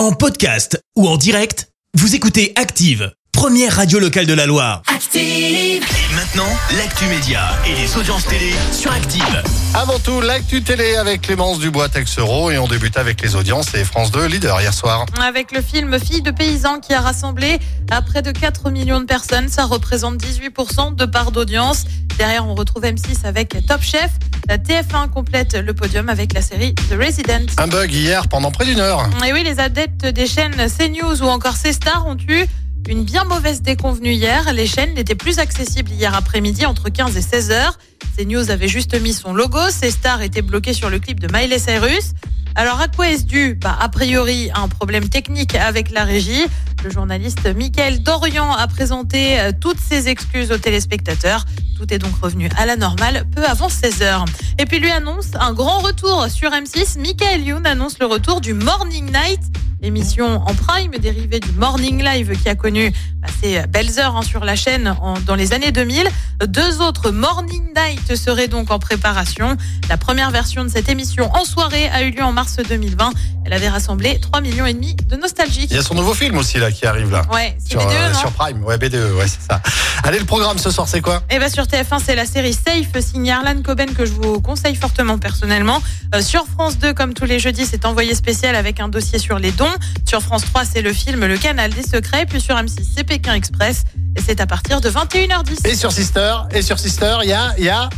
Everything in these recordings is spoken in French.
En podcast ou en direct, vous écoutez Active, première radio locale de la Loire. Active. Et maintenant, l'actu média et les audiences télé sur Active. Avant tout, l'actu télé avec Clémence Dubois Texero et on débute avec les audiences et France 2 leader hier soir. Avec le film Fille de paysan qui a rassemblé à près de 4 millions de personnes, ça représente 18% de part d'audience. Derrière, on retrouve M6 avec Top Chef. La TF1 complète le podium avec la série The Resident. Un bug hier pendant près d'une heure. Et oui, les adeptes des chaînes CNews ou encore C-Star ont eu une bien mauvaise déconvenue hier. Les chaînes n'étaient plus accessibles hier après-midi entre 15 et 16 heures. CNews avait juste mis son logo. C-Star était bloqué sur le clip de Miley Cyrus. Alors à quoi est-ce dû? Bah, A priori, un problème technique avec la régie. Le journaliste Michael Dorian a présenté euh, toutes ses excuses aux téléspectateurs. Tout est donc revenu à la normale peu avant 16 heures. Et puis lui annonce un grand retour sur M6. Michael Youn annonce le retour du Morning Night émission en prime dérivée du Morning Live qui a connu bah, ses belles heures hein, sur la chaîne en, dans les années 2000. Deux autres Morning Night seraient donc en préparation. La première version de cette émission en soirée a eu lieu en mars 2020. Elle avait rassemblé 3 millions et demi de nostalgiques. Il y a son nouveau film aussi là qui arrive là. Ouais, Sur, deux, euh, sur Prime, ouais BDE, ouais c'est ça. Allez le programme ce soir c'est quoi? Et bien sur TF1, c'est la série Safe signée Arlan Coben que je vous conseille fortement personnellement. Euh, sur France 2, comme tous les jeudis, c'est envoyé spécial avec un dossier sur les dons. Sur France 3, c'est le film Le Canal des Secrets. Puis sur M6, c'est Pékin Express. Et c'est à partir de 21h10. Et sur Sister, et sur Sister, il y a il y a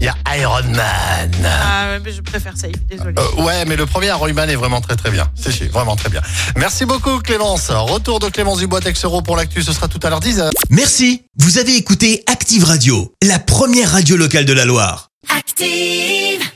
il y a Iron Man. Ah, mais je préfère Safe, désolé. Euh, ouais, mais le premier Iron Man est vraiment très très bien. C'est vraiment très bien. Merci beaucoup Clémence. Retour de Clémence Dubois Texero pour l'actu, ce sera tout à l'heure 10h. Merci, vous avez écouté Active Radio, la première radio locale de la Loire. Active.